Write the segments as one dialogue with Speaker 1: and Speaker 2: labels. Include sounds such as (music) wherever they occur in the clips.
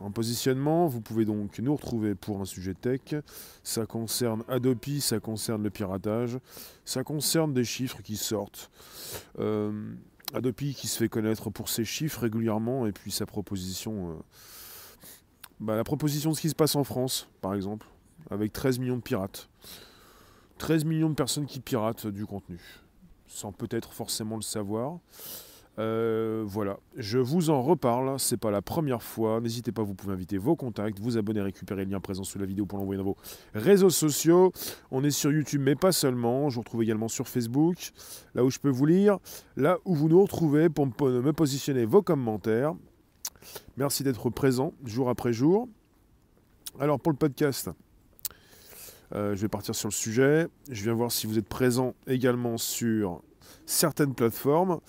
Speaker 1: En positionnement, vous pouvez donc nous retrouver pour un sujet tech. Ça concerne Adopi, ça concerne le piratage, ça concerne des chiffres qui sortent. Euh, Adopi qui se fait connaître pour ses chiffres régulièrement et puis sa proposition. euh, bah, la proposition de ce qui se passe en France, par exemple, avec 13 millions de pirates. 13 millions de personnes qui piratent du contenu, sans peut-être forcément le savoir. Euh, voilà, je vous en reparle, c'est pas la première fois. N'hésitez pas, vous pouvez inviter vos contacts, vous abonner, récupérer le lien présent sous la vidéo pour l'envoyer dans vos réseaux sociaux. On est sur YouTube, mais pas seulement. Je vous retrouve également sur Facebook, là où je peux vous lire, là où vous nous retrouvez pour me positionner vos commentaires. Merci d'être présent jour après jour. Alors pour le podcast, euh, je vais partir sur le sujet. Je viens voir si vous êtes présent également sur certaines plateformes.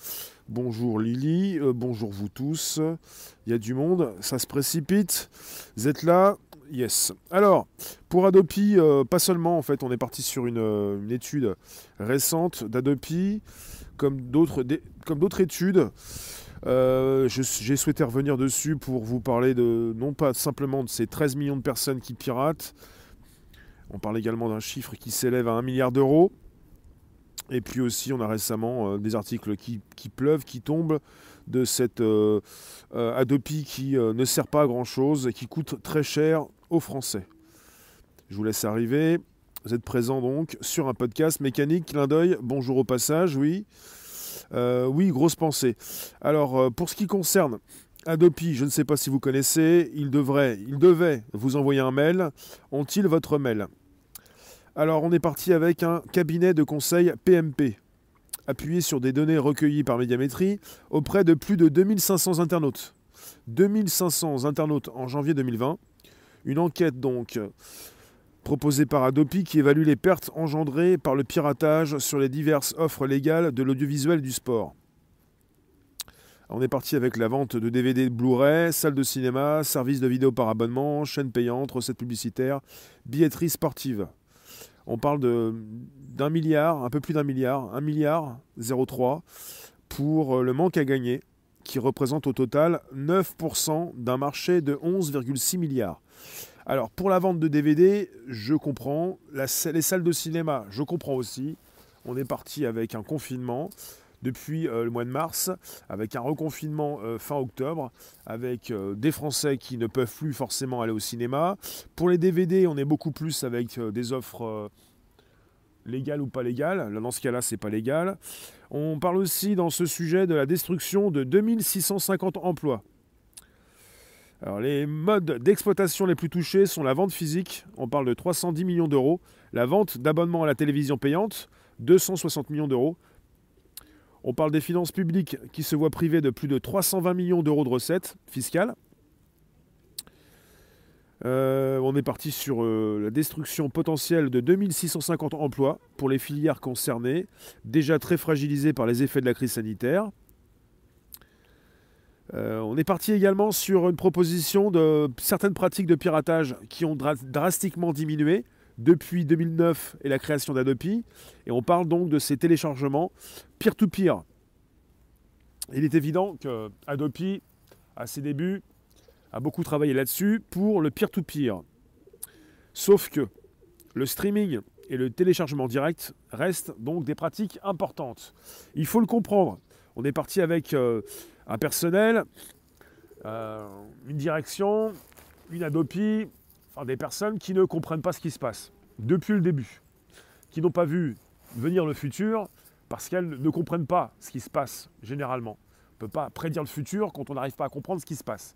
Speaker 1: Bonjour Lily, euh, bonjour vous tous. Il y a du monde, ça se précipite. Vous êtes là? Yes. Alors, pour Adopi, euh, pas seulement en fait, on est parti sur une, euh, étude récente d'Adopi, comme d'autres études. J'ai souhaité revenir dessus pour vous parler de non pas simplement de ces 13 millions de personnes qui piratent. On parle également d'un chiffre qui s'élève à 1 milliard d'euros. Et puis aussi, on a récemment euh, des articles qui, qui pleuvent, qui tombent de cette euh, euh, Adopi qui ne sert pas à grand chose et qui coûte très cher aux Français. Je vous laisse arriver. Vous êtes présent donc sur un podcast mécanique, clin d'œil. Bonjour au passage, oui. Oui, grosse pensée. Alors, pour ce qui concerne Adopi, je ne sais pas si vous connaissez, il devrait, il devait vous envoyer un mail. Ont-ils votre mail? Alors, on est parti avec un cabinet de conseil PMP, appuyé sur des données recueillies par Médiamétrie auprès de plus de 2500 internautes. 2500 internautes en janvier 2020. Une enquête donc proposée par Adopi qui évalue les pertes engendrées par le piratage sur les diverses offres légales de l'audiovisuel du sport. On est parti avec la vente de DVD Blu-ray, salle de cinéma, service de vidéo par abonnement, chaîne payante, recettes publicitaires, billetterie sportive. On parle d'un milliard, un peu plus d'un milliard, un milliard 0,3 pour euh, le manque à gagner, qui représente au total 9% d'un marché de 11,6 milliards. Alors pour la vente de DVD, je comprends. Les salles de cinéma, je comprends aussi. On est parti avec un confinement depuis euh, le mois de mars, avec un reconfinement euh, fin octobre, avec euh, des Français qui ne peuvent plus forcément aller au cinéma. Pour les DVD, on est beaucoup plus avec des offres légales ou pas légales. Là, Dans ce cas-là, c'est pas légal. On parle aussi dans ce sujet de la destruction de 2650 emplois. Alors, les modes d'exploitation les plus touchés sont la vente physique, on parle de 310 millions d'euros, la vente d'abonnements à la télévision payante, 260 millions d'euros. On parle des finances publiques qui se voient privées de plus de 320 millions d'euros de recettes fiscales. Euh, on est parti sur euh, la destruction potentielle de 2650 emplois pour les filières concernées, déjà très fragilisées par les effets de la crise sanitaire. Euh, on est parti également sur une proposition de certaines pratiques de piratage qui ont dra- drastiquement diminué depuis 2009 et la création d'Adopi. Et on parle donc de ces téléchargements peer-to-peer. Il est évident que Adopi, à ses débuts, a beaucoup travaillé là-dessus pour le peer-to-peer. Sauf que le streaming et le téléchargement direct restent donc des pratiques importantes. Il faut le comprendre. On est parti avec euh, un personnel, euh, une direction, une Adopi, enfin des personnes qui ne comprennent pas ce qui se passe depuis le début, qui n'ont pas vu venir le futur parce qu'elles ne comprennent pas ce qui se passe généralement. On ne peut pas prédire le futur quand on n'arrive pas à comprendre ce qui se passe.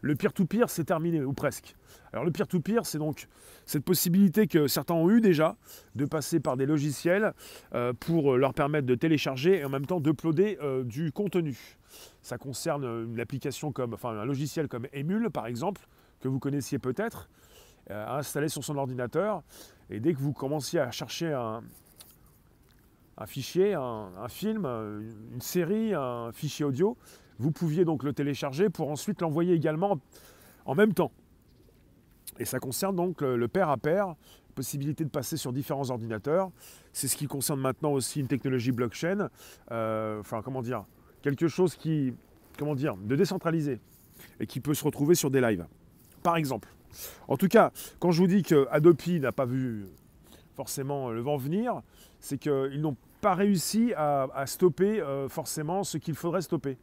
Speaker 1: Le peer-to-peer, c'est terminé, ou presque. Alors le peer-to-peer, c'est donc cette possibilité que certains ont eu déjà de passer par des logiciels euh, pour leur permettre de télécharger et en même temps d'uploader euh, du contenu. Ça concerne une application comme, enfin un logiciel comme Emule par exemple, que vous connaissiez peut-être, euh, à installer sur son ordinateur. Et dès que vous commenciez à chercher un, fichier, un, film, euh, une série, un fichier audio, vous pouviez donc le télécharger pour ensuite l'envoyer également en même temps. Et ça concerne donc le, le pair à pair, possibilité de passer sur différents ordinateurs. C'est ce qui concerne maintenant aussi une technologie blockchain, euh, enfin comment dire, quelque chose qui, comment dire, de décentralisé. et qui peut se retrouver sur des lives. Par exemple. En tout cas, quand je vous dis que Adopi n'a pas vu forcément le vent venir, c'est qu'ils n'ont pas réussi à, stopper euh, forcément ce qu'il faudrait stopper.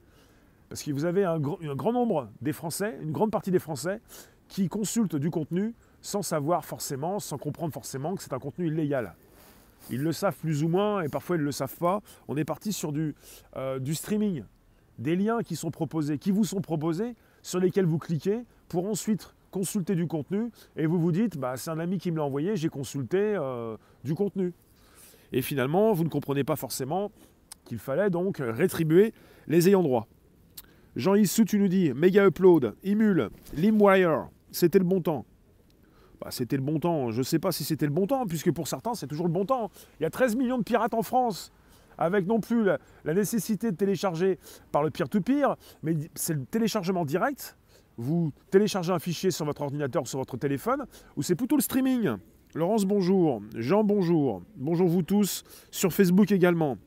Speaker 1: Parce que vous avez un, grand nombre des Français, une grande partie des Français, qui consultent du contenu sans savoir forcément, sans comprendre forcément que c'est un contenu illégal. Ils le savent plus ou moins et parfois ils ne le savent pas. On est parti sur euh, du streaming, des liens qui sont proposés, qui vous sont proposés, sur lesquels vous cliquez pour ensuite consulter du contenu et vous vous dites bah, c'est un ami qui me l'a envoyé, j'ai consulté euh, du contenu. Et finalement, vous ne comprenez pas forcément qu'il fallait donc rétribuer les ayants droit. Jean-Yves tu nous dis Mega Upload, Imul, Limwire, c'était le bon temps. Bah, c'était le bon temps. Je ne sais pas si c'était le bon temps, puisque pour certains, c'est toujours le bon temps. Il y a 13 millions de pirates en France, avec non plus la, nécessité de télécharger par le peer-to-peer, mais c'est le téléchargement direct. Vous téléchargez un fichier sur votre ordinateur ou sur votre téléphone, ou c'est plutôt le streaming. Laurence, bonjour. Jean, bonjour. Bonjour vous tous. Sur Facebook également.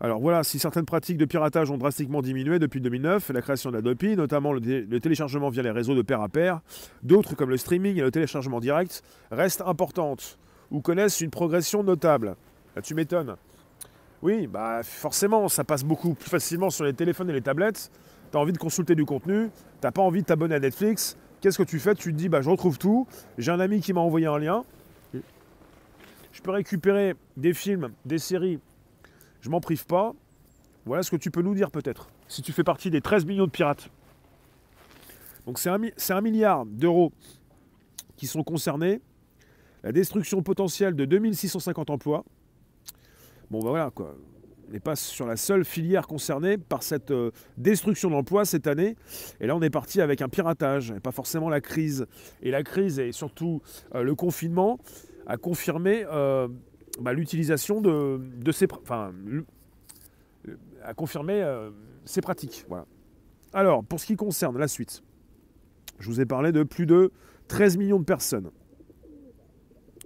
Speaker 1: Alors voilà, si certaines pratiques de piratage ont drastiquement diminué depuis 2009, la création d'Adopi, notamment le, téléchargement via les réseaux de pair à pair, d'autres comme le streaming et le téléchargement direct restent importantes ou connaissent une progression notable. Là, tu m'étonnes. Oui, bah forcément, ça passe beaucoup plus facilement sur les téléphones et les tablettes. Envie de consulter du contenu, tu pas envie de t'abonner à Netflix. Qu'est-ce que tu fais? Tu te dis, bah je retrouve tout. J'ai un ami qui m'a envoyé un lien. Je peux récupérer des films, des séries je m'en prive pas. Voilà ce que tu peux nous dire peut-être, si tu fais partie des 13 millions de pirates. Donc c'est un, milliard d'euros qui sont concernés. La destruction potentielle de 2650 emplois. Bon ben voilà quoi. N'est pas sur la seule filière concernée par cette euh, destruction d'emplois cette année. Et là, on est parti avec un piratage, et pas forcément la crise. Et la crise et surtout euh, le confinement a confirmé euh, bah, l'utilisation de, ces pratiques. Voilà. Alors, pour ce qui concerne la suite, je vous ai parlé de plus de 13 millions de personnes.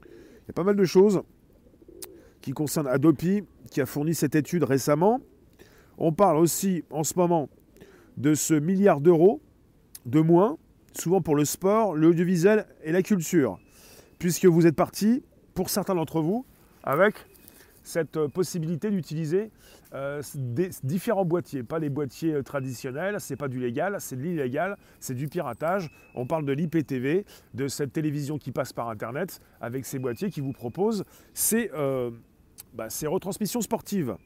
Speaker 1: Il y a pas mal de choses qui concernent Adopi, qui a fourni cette étude récemment. On parle aussi en ce moment de ce milliard d'euros de moins, souvent pour le sport, l'audiovisuel et la culture, puisque vous êtes parti, pour certains d'entre vous, avec cette euh, possibilité d'utiliser euh, des différents boîtiers, pas les boîtiers euh, traditionnels, c'est pas du légal, c'est de l'illégal, c'est du piratage. On parle de l'IPTV, de cette télévision qui passe par Internet, avec ces boîtiers qui vous proposent ces, bah, ces retransmissions sportives.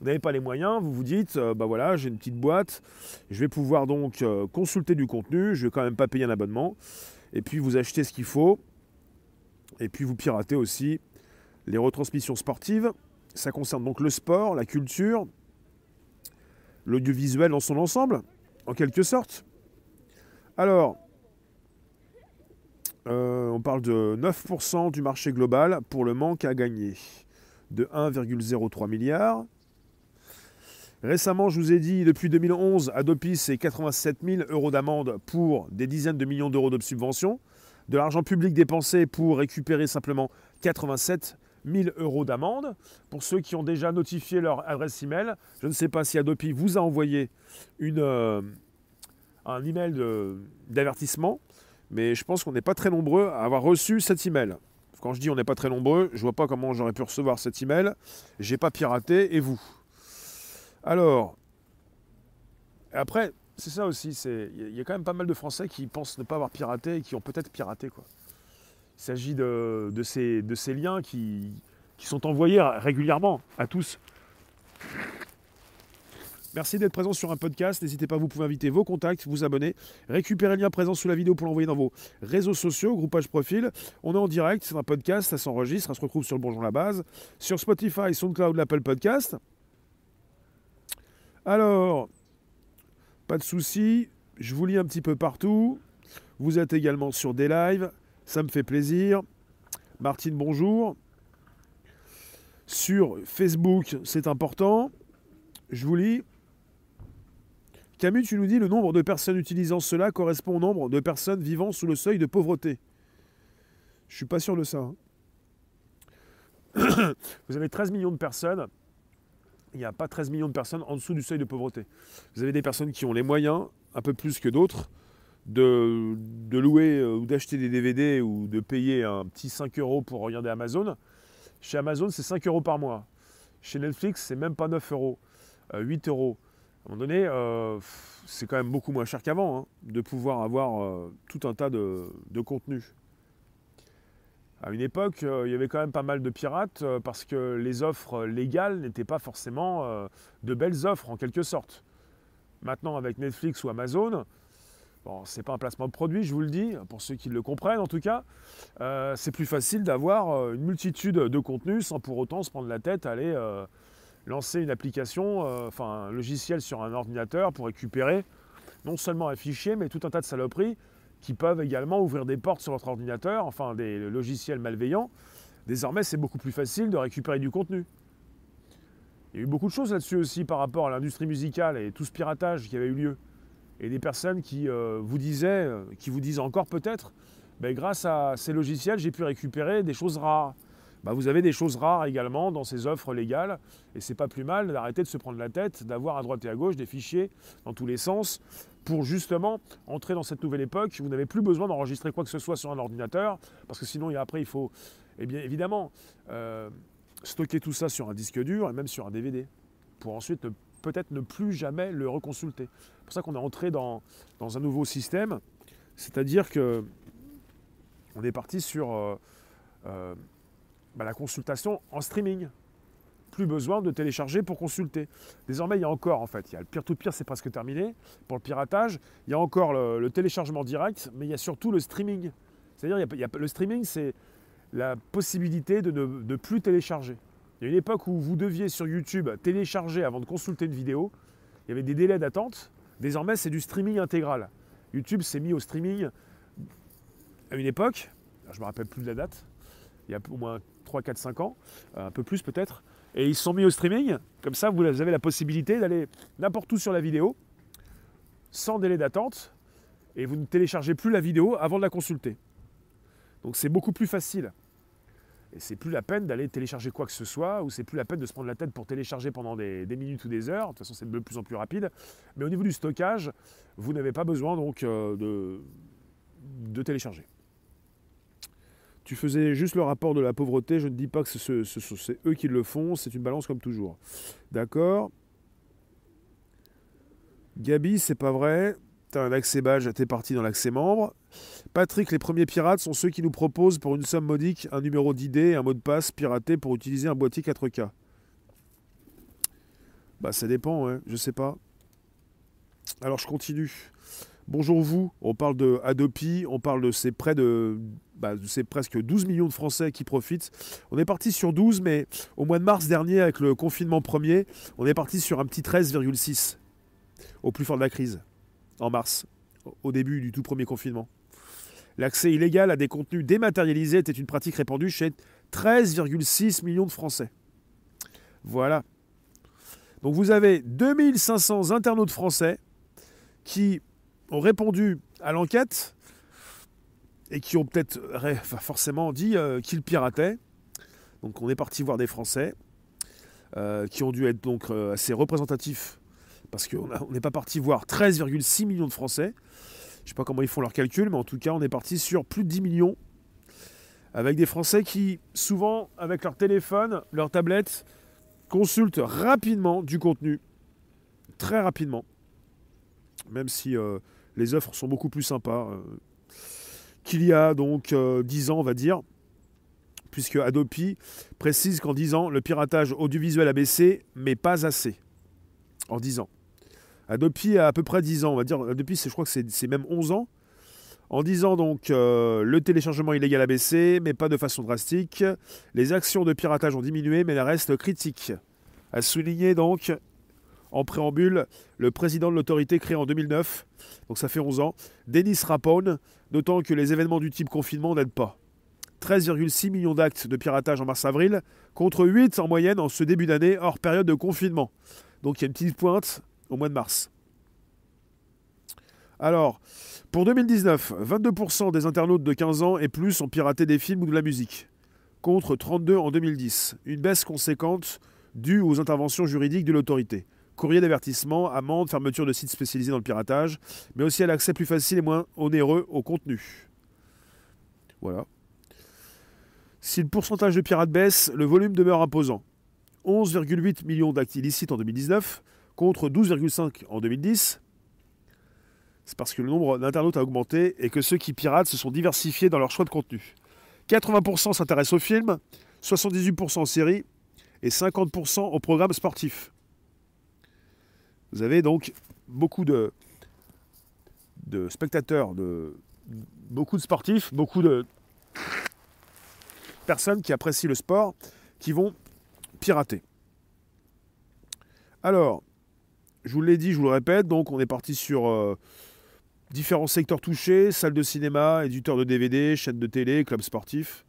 Speaker 1: Vous n'avez pas les moyens, vous vous dites, bah voilà, j'ai une petite boîte, je vais pouvoir donc consulter du contenu, je vais quand même pas payer un abonnement, et puis vous achetez ce qu'il faut, et puis vous piratez aussi les retransmissions sportives, ça concerne donc le sport, la culture, l'audiovisuel dans son ensemble, en quelque sorte. Alors, euh, on parle de 9% du marché global pour le manque à gagner, de 1,03 milliard. Récemment, je vous ai dit, depuis 2011, Adopi, c'est 87 000 euros d'amende pour des dizaines de millions d'euros de subventions, de l'argent public dépensé pour récupérer simplement 87 1000 euros d'amende. Pour ceux qui ont déjà notifié leur adresse email, je ne sais pas si Adopi vous a envoyé une, euh, un email d'avertissement, mais je pense qu'on n'est pas très nombreux à avoir reçu cet email. Quand je dis on n'est pas très nombreux, je vois pas comment j'aurais pu recevoir cet email. J'ai pas piraté, et vous? Alors, après, c'est ça aussi, il y a quand même pas mal de Français qui pensent ne pas avoir piraté et qui ont peut-être piraté. quoi. Il s'agit de, ces, liens qui, sont envoyés régulièrement à tous. Merci d'être présent sur un podcast. N'hésitez pas, vous pouvez inviter vos contacts, vous abonner, récupérer le lien présent sous la vidéo pour l'envoyer dans vos réseaux sociaux, groupage profil. On est en direct, c'est un podcast, ça s'enregistre, ça se retrouve sur le Bonjour la base, sur Spotify, SoundCloud, l'Apple Podcast. Alors, pas de souci, je vous lis un petit peu partout. Vous êtes également sur des lives. Ça me fait plaisir. Martine, bonjour. Sur Facebook, c'est important. Je vous lis. Camus, tu nous dis le nombre de personnes utilisant cela correspond au nombre de personnes vivant sous le seuil de pauvreté. Je suis pas sûr de ça. Hein. (coughs) Vous avez 13 millions de personnes il n'y a pas 13 millions de personnes en dessous du seuil de pauvreté. Vous avez des personnes qui ont les moyens, un peu plus que d'autres, de, louer euh, ou d'acheter des DVD ou de payer un petit 5 euros pour regarder Amazon. Chez Amazon, c'est 5 euros par mois. Chez Netflix, c'est même pas 9 euros, 8 euh, euros. À un moment donné, euh, c'est quand même beaucoup moins cher qu'avant hein, de pouvoir avoir tout un tas de, de contenus. À une époque, il y avait quand même pas mal de pirates parce que les offres légales n'étaient pas forcément de belles offres en quelque sorte. Maintenant, avec Netflix ou Amazon, Bon, c'est pas un placement de produit, je vous le dis, pour ceux qui le comprennent en tout cas. Euh, c'est plus facile d'avoir euh, une multitude de contenus sans pour autant se prendre la tête à aller euh, lancer une application, enfin un logiciel sur un ordinateur pour récupérer non seulement un fichier, mais tout un tas de saloperies qui peuvent également ouvrir des portes sur votre ordinateur, enfin des logiciels malveillants. Désormais, c'est beaucoup plus facile de récupérer du contenu. Il y a eu beaucoup de choses là-dessus aussi par rapport à l'industrie musicale et tout ce piratage qui avait eu lieu et des personnes qui euh, vous disaient, euh, qui vous disent encore peut-être, ben, grâce à ces logiciels, j'ai pu récupérer des choses rares. Ben, vous avez des choses rares également dans ces offres légales, et c'est pas plus mal d'arrêter de se prendre la tête, d'avoir à droite et à gauche des fichiers dans tous les sens, pour justement entrer dans cette nouvelle époque. Vous n'avez plus besoin d'enregistrer quoi que ce soit sur un ordinateur, parce que sinon, après, il faut, eh bien évidemment, euh, stocker tout ça sur un disque dur et même sur un DVD, pour ensuite peut-être ne plus jamais le reconsulter. C'est pour ça qu'on est entré dans, un nouveau système, c'est-à-dire que on est parti sur euh, euh, bah, la consultation en streaming. Plus besoin de télécharger pour consulter. Désormais, il y a encore, en fait, il y a le peer-to-peer, c'est presque terminé. Pour le piratage, il y a encore le, téléchargement direct, mais il y a surtout le streaming. C'est-à-dire, il le streaming, c'est la possibilité de ne plus télécharger. Il y a une époque où vous deviez sur YouTube télécharger avant de consulter une vidéo. Il y avait des délais d'attente. Désormais, c'est du streaming intégral. YouTube s'est mis au streaming à une époque, je ne me rappelle plus de la date, il y a au moins 3, 4, 5 ans, un peu plus peut-être, et ils sont mis au streaming. Comme ça, vous avez la possibilité d'aller n'importe où sur la vidéo, sans délai d'attente, et vous ne téléchargez plus la vidéo avant de la consulter. Donc c'est beaucoup plus facile. Et c'est plus la peine d'aller télécharger quoi que ce soit, ou c'est plus la peine de se prendre la tête pour télécharger pendant des, minutes ou des heures. De toute façon, c'est de plus en plus rapide. Mais au niveau du stockage, vous n'avez pas besoin donc euh, de, télécharger. Tu faisais juste le rapport de la pauvreté. Je ne dis pas que c'est eux qui le font. C'est une balance comme toujours. D'accord? Gabi, c'est pas vrai. T'as un accès badge, t'es parti dans l'accès membre. Patrick, les premiers pirates sont ceux qui nous proposent pour une somme modique un numéro d'ID et un mot de passe piraté pour utiliser un boîtier 4K. Bah ça dépend, hein, je sais pas. Alors je continue. Bonjour vous, on parle de Adopi, on parle de ces près de, bah, ces presque 12 millions de Français qui profitent. On est parti sur 12, mais au mois de mars dernier, avec le confinement premier, on est parti sur un petit 13,6 au plus fort de la crise en mars, au début du tout premier confinement. L'accès illégal à des contenus dématérialisés était une pratique répandue chez 13,6 millions de Français. Voilà. Donc vous avez 2500 internautes français qui ont répondu à l'enquête et qui ont peut-être forcément dit euh, qu'ils pirataient. Donc on est parti voir des Français euh, qui ont dû être donc euh, assez représentatifs parce qu'on n'est pas parti voir 13,6 millions de Français. Je ne sais pas comment ils font leurs calculs, mais en tout cas, on est parti sur plus de 10 millions, avec des Français qui, souvent, avec leur téléphone, leur tablette, consultent rapidement du contenu, très rapidement, même si les offres sont beaucoup plus sympas euh, qu'il y a donc 10 euh, ans, on va dire, puisque Adopi précise qu'en 10 ans, le piratage audiovisuel a baissé, mais pas assez. En 10 ans. Adopi a à peu près 10 ans, on va dire. Adopi, je crois que c'est même 11 ans. En 10 ans, donc, euh, le téléchargement illégal a baissé, mais pas de façon drastique. Les actions de piratage ont diminué, mais elles restent critiques. A souligné donc, en préambule, le président de l'autorité créée en 2009, donc ça fait 11 ans, Denis Rapone, d'autant que les événements du type confinement n'aident pas. 13,6 millions d'actes de piratage en mars-avril, contre 8 en moyenne en ce début d'année, hors période de confinement. Donc il y a une petite pointe au mois de mars. Alors, pour 2019, 22% des internautes de 15 ans et plus ont piraté des films ou de la musique, contre 32 en 2010. Une baisse conséquente dû aux interventions juridiques de l'autorité. Courrier d'avertissement, amende, fermeture de sites spécialisés dans le piratage, mais aussi à l'accès plus facile et moins onéreux au contenu. Voilà. Si le pourcentage de pirates baisse, le volume demeure imposant. 11,8 millions d'actes illicites en 2019 contre 12,5 en 2010. C'est parce que le nombre d'internautes a augmenté et que ceux qui piratent se sont diversifiés dans leur choix de contenu. 80% s'intéressent aux films, 78% aux séries et 50% aux programmes sportifs. Vous avez donc beaucoup de, spectateurs, beaucoup de sportifs, beaucoup de personnes qui apprécient le sport, qui vont pirater. Alors, je vous l'ai dit, je vous le répète, donc on est parti sur euh, différents secteurs touchés, salles de cinéma, éditeurs de DVD, chaînes de télé, clubs sportifs.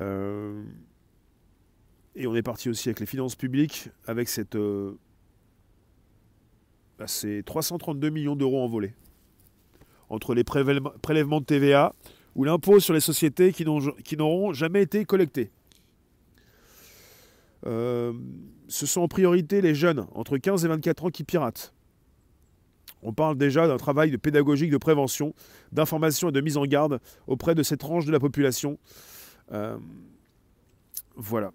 Speaker 1: Euh, et on est parti aussi avec les finances publiques, avec cette, euh, bah, ces 332 millions d'euros envolés. Entre les prélèvements de TVA ou l'impôt sur les sociétés qui n'auront jamais été collectés. Euh, ce sont en priorité les jeunes entre 15 et 24 ans qui piratent. On parle déjà d'un travail de pédagogique de prévention, d'information et de mise en garde auprès de cette tranche de la population. Euh, voilà.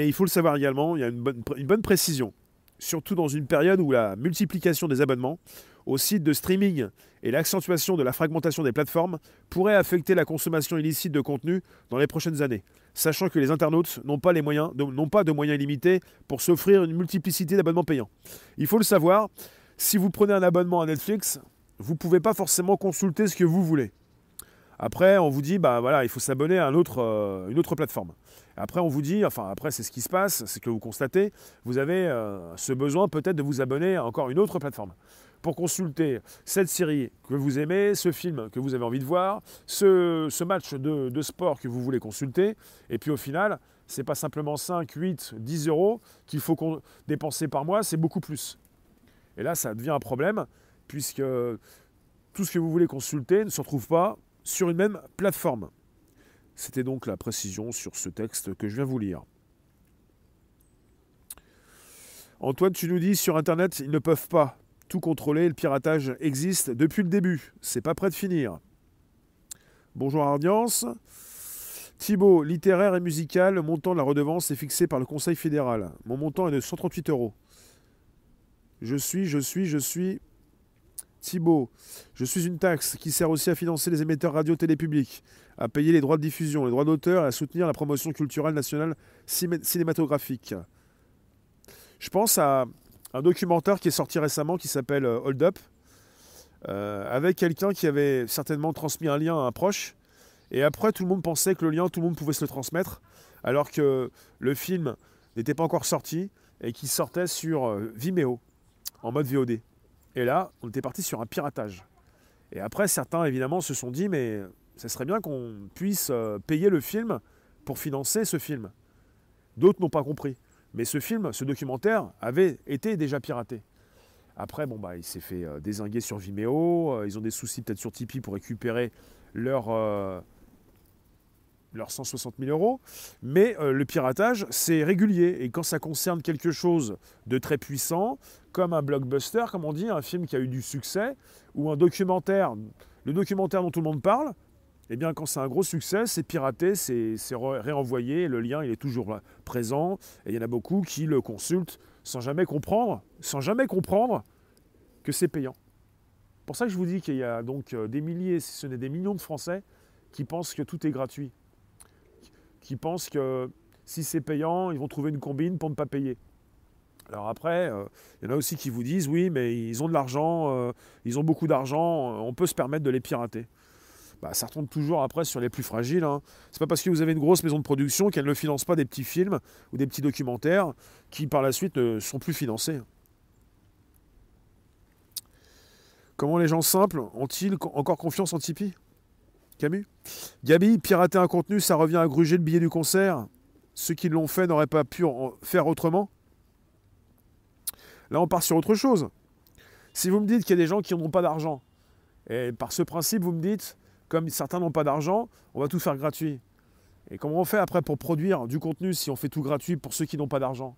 Speaker 1: Et il faut le savoir également, il y a une bonne, précision, surtout dans une période où la multiplication des abonnements aux sites de streaming et l'accentuation de la fragmentation des plateformes pourraient affecter la consommation illicite de contenu dans les prochaines années, sachant que les internautes n'ont pas, n'ont pas de moyens illimités pour s'offrir une multiplicité d'abonnements payants. Il faut le savoir, si vous prenez un abonnement à Netflix, vous ne pouvez pas forcément consulter ce que vous voulez. Après, on vous dit, bah voilà, il faut s'abonner à euh, une autre plateforme. Après, on vous dit, enfin après, c'est ce qui se passe, c'est que vous constatez, vous avez euh, ce besoin peut-être de vous abonner à encore une autre plateforme pour consulter cette série que vous aimez, ce film que vous avez envie de voir, ce, match de, sport que vous voulez consulter. Et puis au final, ce n'est pas simplement 5, 8, 10 euros qu'il faut dépenser par mois, c'est beaucoup plus. Et là, ça devient un problème, puisque tout ce que vous voulez consulter ne se retrouve pas sur une même plateforme. C'était donc la précision sur ce texte que je viens vous lire. Antoine, tu nous dis sur Internet, ils ne peuvent pas tout contrôler. Le piratage existe depuis le début. C'est pas prêt de finir. Bonjour audience. Thibault, littéraire et musical, montant de la redevance est fixé par le Conseil fédéral. Mon montant est de 138 euros. Je suis, je suis, je suis. Thibault, je suis une taxe qui sert aussi à financer les émetteurs radio télé publics, à payer les droits de diffusion, les droits d'auteur et à soutenir la promotion culturelle nationale cinématographique. Je pense à un documentaire qui est sorti récemment qui s'appelle euh, Hold Up, euh, avec quelqu'un qui avait certainement transmis un lien à un proche. Et après, tout le monde pensait que le lien, tout le monde pouvait se le transmettre, alors que le film n'était pas encore sorti et qu'il sortait sur euh, Vimeo, en mode VOD. Et là, on était parti sur un piratage. Et après, certains, évidemment, se sont dit, mais ça serait bien qu'on puisse payer le film pour financer ce film. D'autres n'ont pas compris. Mais ce film, ce documentaire, avait été déjà piraté. Après, bon, bah, il s'est fait euh, désinguer sur Vimeo. Euh, ils ont des soucis peut-être sur Tipeee pour récupérer leurs euh, 160 000 euros. Mais euh, le piratage, c'est régulier. Et quand ça concerne quelque chose de très puissant, comme un blockbuster, comme on dit, un film qui a eu du succès, ou un documentaire, le documentaire dont tout le monde parle, eh bien, quand c'est un gros succès, c'est piraté, c'est réenvoyé, le lien il est toujours présent, et il y en a beaucoup qui le consultent sans jamais comprendre, sans jamais comprendre que c'est payant. C'est pour ça que je vous dis qu'il y a donc euh, des milliers, si ce n'est des millions de Français, qui pensent que tout est gratuit, qui pensent que si c'est payant, ils vont trouver une combine pour ne pas payer. Alors après, euh, il y en a aussi qui vous disent oui, mais ils ont de l'argent, euh, ils ont beaucoup d'argent, on peut se permettre de les pirater bah, ça retombe toujours après sur les plus fragiles. Hein. C'est pas parce que vous avez une grosse maison de production qu'elle ne finance pas des petits films ou des petits documentaires qui par la suite ne sont plus financés. Comment les gens simples ont-ils encore confiance en Tipeee? Camus Gabi, pirater un contenu, ça revient à gruger le billet du concert. Ceux qui l'ont fait n'auraient pas pu en faire autrement Là, on part sur autre chose. Si vous me dites qu'il y a des gens qui n'ont pas d'argent, et par ce principe, vous me dites, comme certains n'ont pas d'argent, on va tout faire gratuit. Et comment on fait après pour produire du contenu si on fait tout gratuit pour ceux qui n'ont pas d'argent?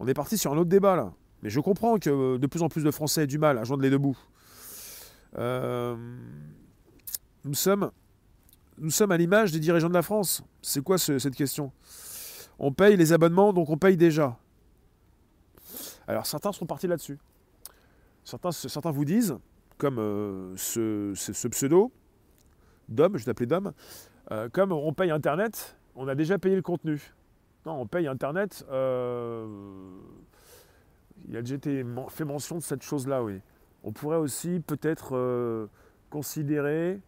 Speaker 1: On est parti sur un autre débat là. Mais je comprends que euh, de plus en plus de Français aient du mal à joindre les deux bouts. Euh, nous, sommes, nous sommes à l'image des dirigeants de la France. C'est quoi cette question? On paye les abonnements, donc on paye déjà. Alors certains sont partis là-dessus. Certains, certains vous disent, comme euh, ce, pseudo, Dom, je t'appeler Dom, euh, comme on paye Internet, on a déjà payé le contenu. Non, on paye Internet. Euh, il a déjà été fait mention de cette chose-là, oui. On pourrait aussi peut-être considérer,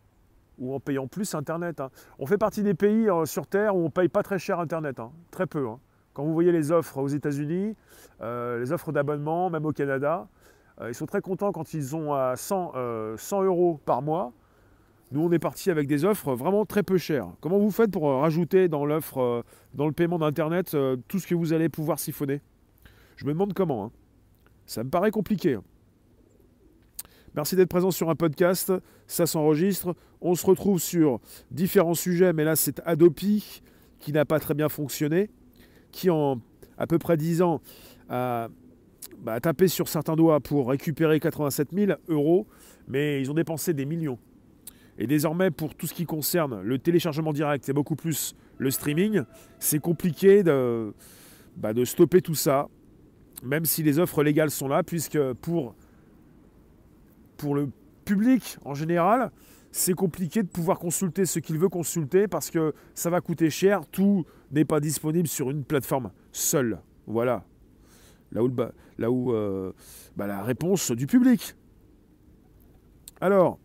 Speaker 1: ou en payant plus Internet. Hein. On fait partie des pays sur Terre où on ne paye pas très cher Internet, hein. très peu. Hein. Quand vous voyez les offres aux États-Unis, les offres d'abonnement, même au Canada, ils sont très contents quand ils ont à 100, 100 euros par mois nous, on est parti avec des offres vraiment très peu chères. Comment vous faites pour euh, rajouter dans l'offre, euh, dans le paiement d'Internet, euh, tout ce que vous allez pouvoir siphonner? Je me demande comment. Ça me paraît compliqué. Merci d'être présent sur un podcast. Ça s'enregistre. On se retrouve sur différents sujets, mais là, c'est Adopi qui n'a pas très bien fonctionné, qui en à peu près 10 ans a, bah, tapé sur certains doigts pour récupérer 87 000 euros, mais ils ont dépensé des millions. Et désormais, pour tout ce qui concerne le téléchargement direct et beaucoup plus le streaming, c'est compliqué de, bah, de stopper tout ça, même si les offres légales sont là, puisque pour, pour le public en général, c'est compliqué de pouvoir consulter ce qu'il veut consulter parce que ça va coûter cher, tout n'est pas disponible sur une plateforme seule. Voilà. Là où, euh, bah, la réponse du public. Alors,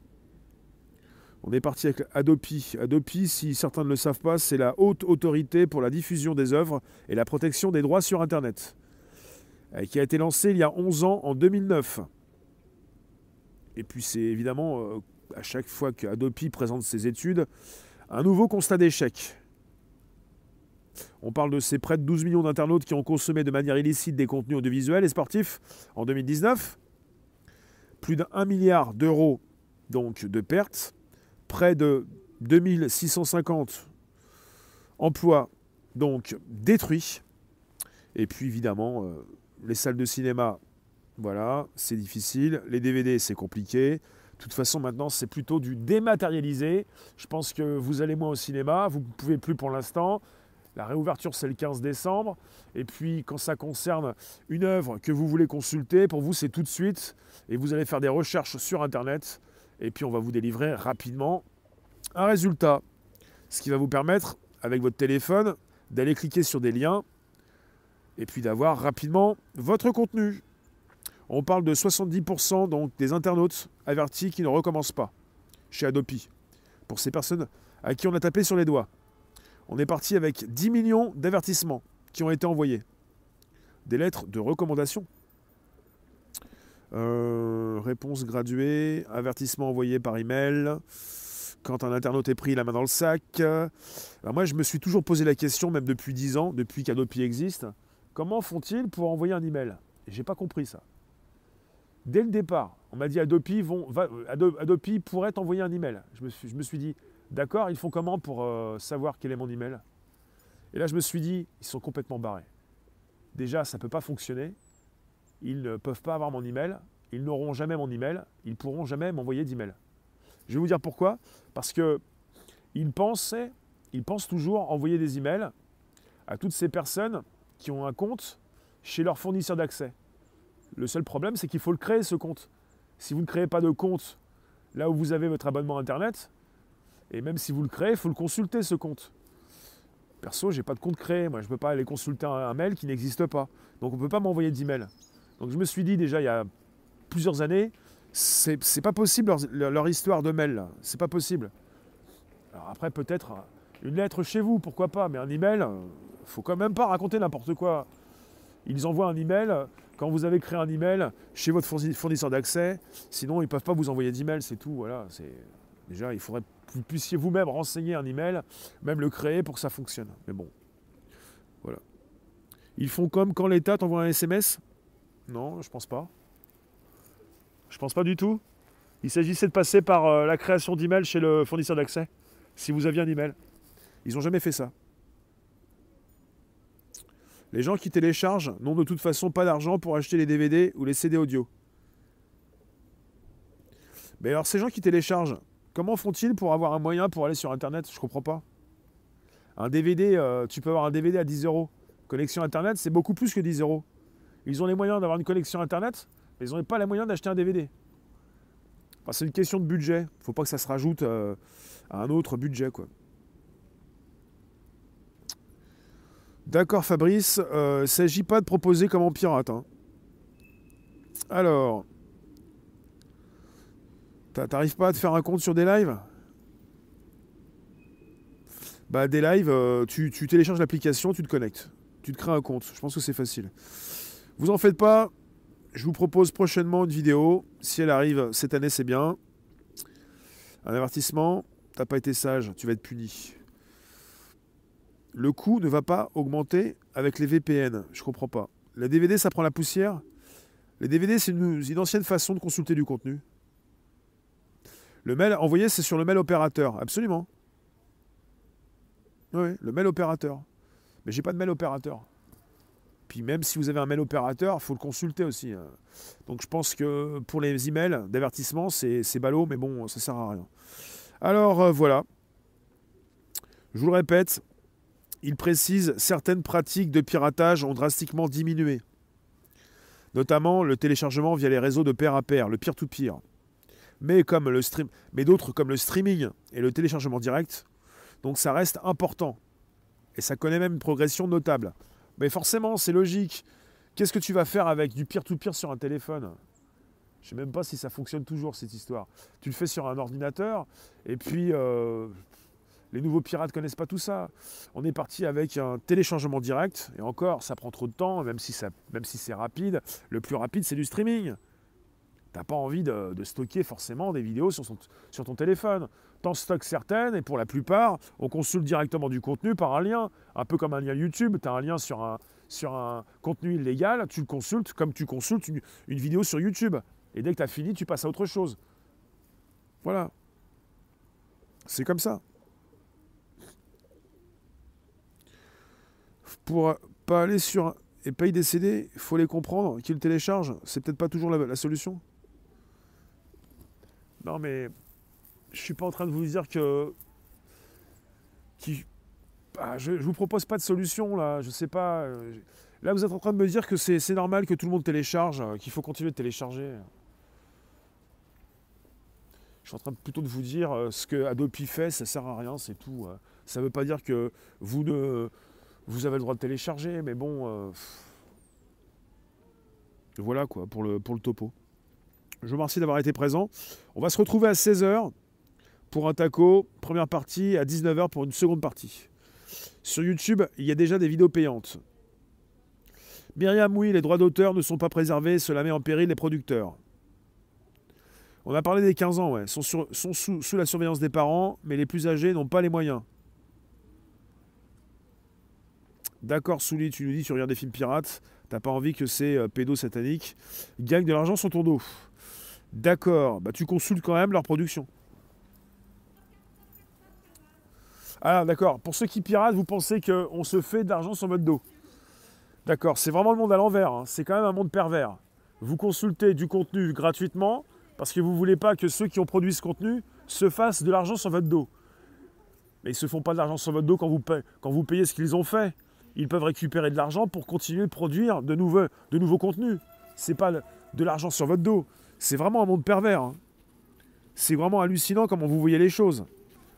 Speaker 1: on est parti avec Adopi. Adopi, si certains ne le savent pas, c'est la haute autorité pour la diffusion des œuvres et la protection des droits sur Internet, euh, qui a été lancée il y a 11 ans, en 2009. Et puis c'est évidemment, euh, à chaque fois qu'Adopi présente ses études, un nouveau constat d'échec. On parle de ces près de 12 millions d'internautes qui ont consommé de manière illicite des contenus audiovisuels et sportifs en 2019. Plus d'un milliard d'euros donc de pertes près de 2650 emplois donc détruits. Et puis évidemment, euh, les salles de cinéma, voilà, c'est difficile. Les DVD, c'est compliqué. De toute façon, maintenant, c'est plutôt du dématérialisé. Je pense que vous allez moins au cinéma, vous ne pouvez plus pour l'instant. La réouverture, c'est le 15 décembre. Et puis, quand ça concerne une œuvre que vous voulez consulter, pour vous, c'est tout de suite. Et vous allez faire des recherches sur Internet. Et puis on va vous délivrer rapidement un résultat. Ce qui va vous permettre, avec votre téléphone, d'aller cliquer sur des liens et puis d'avoir rapidement votre contenu. On parle de 70% donc des internautes avertis qui ne recommencent pas chez Adopi. Pour ces personnes à qui on a tapé sur les doigts. On est parti avec 10 millions d'avertissements qui ont été envoyés. Des lettres de recommandation euh, réponse graduée, avertissement envoyé par email. Quand un internaute est pris la main dans le sac. moi, je me suis toujours posé la question, même depuis 10 ans, depuis qu'Adopi existe, comment font-ils pour envoyer un email? J'ai pas compris ça. Dès le départ, on m'a dit Adopi, vont, Adopi pourrait envoyer un email. Je me suis, dit, d'accord, ils font comment pour euh, savoir quel est mon email? Et là, je me suis dit, ils sont complètement barrés. Déjà, ça ne peut pas fonctionner ils ne peuvent pas avoir mon email, ils n'auront jamais mon email, ils pourront jamais m'envoyer d'email. Je vais vous dire pourquoi. Parce que ils pensaient, ils pensent toujours envoyer des emails à toutes ces personnes qui ont un compte chez leur fournisseur d'accès. Le seul problème, c'est qu'il faut le créer ce compte. Si vous ne créez pas de compte là où vous avez votre abonnement internet, et même si vous le créez, il faut le consulter ce compte. Perso, j'ai pas de compte créé, moi je ne peux pas aller consulter un mail qui n'existe pas. Donc on ne peut pas m'envoyer d'email. Donc je me suis dit déjà il y a plusieurs années, c'est pas possible leur, histoire de mail, c'est pas possible. Alors après peut-être une lettre chez vous, pourquoi pas, mais un email, faut quand même pas raconter n'importe quoi. Ils envoient un email quand vous avez créé un email chez votre fournisseur d'accès, sinon ils ne peuvent pas vous envoyer d'email, c'est tout. Voilà, déjà il faudrait que vous puissiez vous-même renseigner un email, même le créer pour que ça fonctionne. Mais bon, voilà. Ils font comme quand l'État t'envoie un SMS, non, je pense pas. Je pense pas du tout. Il s'agissait de passer par euh, la création d'email chez le fournisseur d'accès, si vous aviez un email. Ils n'ont jamais fait ça. Les gens qui téléchargent n'ont de toute façon pas d'argent pour acheter les DVD ou les CD audio. Mais alors ces gens qui téléchargent, comment font-ils pour avoir un moyen pour aller sur Internet? Je comprends pas. Un DVD, euh, tu peux avoir un DVD à 10 euros. Connexion Internet, c'est beaucoup plus que 10 euros. Ils ont les moyens d'avoir une connexion Internet, mais ils n'ont pas les moyens d'acheter un DVD. c'est une question de budget. Il ne faut pas que ça se rajoute euh, à un autre budget. quoi. D'accord Fabrice, il euh, ne s'agit pas de proposer comme en pirate. Hein. Alors, t'arrives pas à te faire un compte sur des lives? Bah des lives, euh, tu, tu télécharges l'application, tu te connectes. Tu te crées un compte. Je pense que c'est facile. Vous en faites pas. Je vous propose prochainement une vidéo. Si elle arrive cette année, c'est bien. Un avertissement. T'as pas été sage, tu vas être puni le coût ne va pas augmenter avec les VPN. Je comprends pas. La DVD, ça prend la poussière. Les DVD, c'est une, ancienne façon de consulter du contenu. Le mail envoyé, c'est sur le mail opérateur. Absolument. Oui, le mail opérateur. Mais j'ai pas de mail opérateur. Puis même si vous avez un mail opérateur, il faut le consulter aussi. Hein. Donc je pense que pour les emails d'avertissement, c'est ballot, mais bon, ça sert à rien. Alors euh, voilà. Je vous le répète, il précise certaines pratiques de piratage ont drastiquement diminué, notamment le téléchargement via les réseaux de pair à pair, le peer-to-peer. Mais, d'autres comme le streaming et le téléchargement direct, donc ça reste important. Et ça connaît même une progression notable. Mais forcément, c'est logique. Qu'est-ce que tu vas faire avec du peer-to-peer sur un téléphone? Je ne sais même pas si ça fonctionne toujours cette histoire. Tu le fais sur un ordinateur, et puis euh, les nouveaux pirates connaissent pas tout ça. On est parti avec un téléchargement direct, et encore, ça prend trop de temps, même si, c'est rapide. Le plus rapide, c'est du streaming. T'as pas envie de, stocker forcément des vidéos sur, ton téléphone. T'en stockes certaines, et pour la plupart, on consulte directement du contenu par un lien. Un peu comme un lien YouTube, tu as un lien sur un, sur un contenu illégal, tu le consultes comme tu consultes une, une vidéo sur YouTube. Et dès que tu as fini, tu passes à autre chose. Voilà. C'est comme ça. Pour pas aller sur et payer des CD, il faut les comprendre, qu'ils le téléchargent. C'est peut-être pas toujours la, solution. Non, mais je suis pas en train de vous dire que. Qui, bah, je, vous propose pas de solution là. Je sais pas. Euh, là, vous êtes en train de me dire que c'est normal que tout le monde télécharge, euh, qu'il faut continuer de télécharger. Je suis en train plutôt de vous dire euh, ce que Adobe fait, ça sert à rien, c'est tout. Ça veut pas dire que vous ne vous avez le droit de télécharger, mais bon. Euh, voilà quoi pour le, topo. Je vous remercie d'avoir été présent. On va se retrouver à 16h pour un taco, première partie, à 19h pour une seconde partie. Sur YouTube, il y a déjà des vidéos payantes. Myriam, oui, les droits d'auteur ne sont pas préservés, cela met en péril les producteurs. On a parlé des 15 ans, ouais, sont, sont sous la surveillance des parents, mais les plus âgés n'ont pas les moyens. D'accord, Souli, tu nous dis tu regardes des films pirates, t'as pas envie que ces euh, pédos sataniques gagnent de l'argent sur ton dos. D'accord, bah tu consultes quand même leur production. Ah d'accord, pour ceux qui piratent, vous pensez qu'on se fait de l'argent sur votre dos. D'accord, c'est vraiment le monde à l'envers, hein. c'est quand même un monde pervers. Vous consultez du contenu gratuitement parce que vous ne voulez pas que ceux qui ont produit ce contenu se fassent de l'argent sur votre dos. Mais ils ne se font pas de l'argent sur votre dos quand vous payez ce qu'ils ont fait ils peuvent récupérer de l'argent pour continuer de produire de nouveaux, de nouveaux contenus. C'est pas de l'argent sur votre dos. C'est vraiment un monde pervers. Hein. C'est vraiment hallucinant comment vous voyez les choses.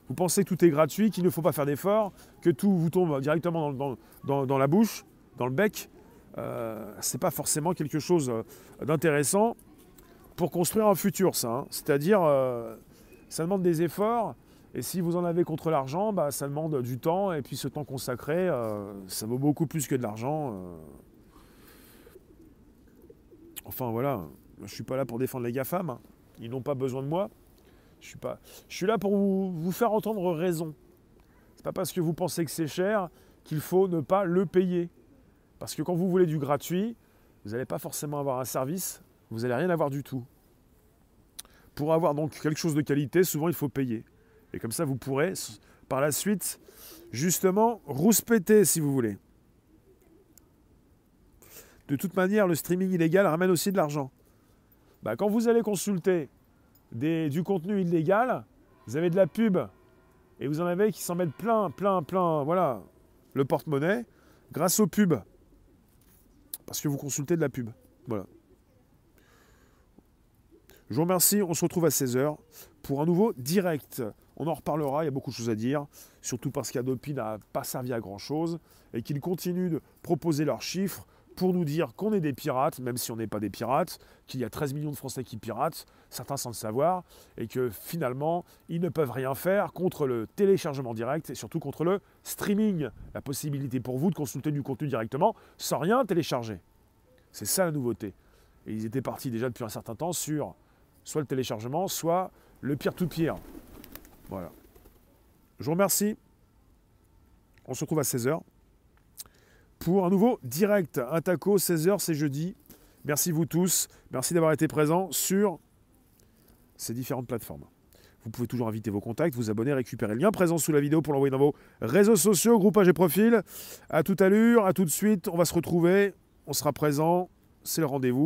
Speaker 1: Vous pensez que tout est gratuit, qu'il ne faut pas faire d'efforts, que tout vous tombe directement dans, la bouche, dans le bec. Euh, c'est pas forcément quelque chose euh, d'intéressant pour construire un futur, ça. Hein. C'est-à-dire, euh, ça demande des efforts et si vous en avez contre l'argent, bah, ça demande du temps, et puis ce temps consacré, euh, ça vaut beaucoup plus que de l'argent. Euh. Enfin voilà, je ne suis pas là pour défendre les GAFAM, hein. ils n'ont pas besoin de moi. Je suis, pas... je suis là pour vous, faire entendre raison. C'est pas parce que vous pensez que c'est cher qu'il faut ne pas le payer. Parce que quand vous voulez du gratuit, vous n'allez pas forcément avoir un service, vous n'allez rien avoir du tout. Pour avoir donc quelque chose de qualité, souvent il faut payer. Et comme ça, vous pourrez par la suite, justement, rouspéter si vous voulez. De toute manière, le streaming illégal ramène aussi de l'argent. Bah, quand vous allez consulter du contenu illégal, vous avez de la pub et vous en avez qui s'en mettent plein, plein, plein, voilà, le porte-monnaie grâce aux pubs. Parce que vous consultez de la pub. Voilà. Je vous remercie, on se retrouve à 16h pour un nouveau direct. On en reparlera, il y a beaucoup de choses à dire, surtout parce qu'Adopi n'a pas servi à grand-chose et qu'ils continuent de proposer leurs chiffres pour nous dire qu'on est des pirates, même si on n'est pas des pirates, qu'il y a 13 millions de Français qui piratent, certains sans le savoir, et que finalement, ils ne peuvent rien faire contre le téléchargement direct et surtout contre le streaming, la possibilité pour vous de consulter du contenu directement sans rien télécharger. C'est ça la nouveauté. Et ils étaient partis déjà depuis un certain temps sur soit le téléchargement, soit le peer-to-peer. Voilà. Je vous remercie. On se retrouve à 16h pour un nouveau direct. Un taco, 16h, c'est jeudi. Merci vous tous. Merci d'avoir été présents sur ces différentes plateformes. Vous pouvez toujours inviter vos contacts, vous abonner, récupérer le lien présent sous la vidéo pour l'envoyer dans vos réseaux sociaux, groupages et profils. À toute allure, à tout de suite. On va se retrouver. On sera présent. C'est le rendez-vous.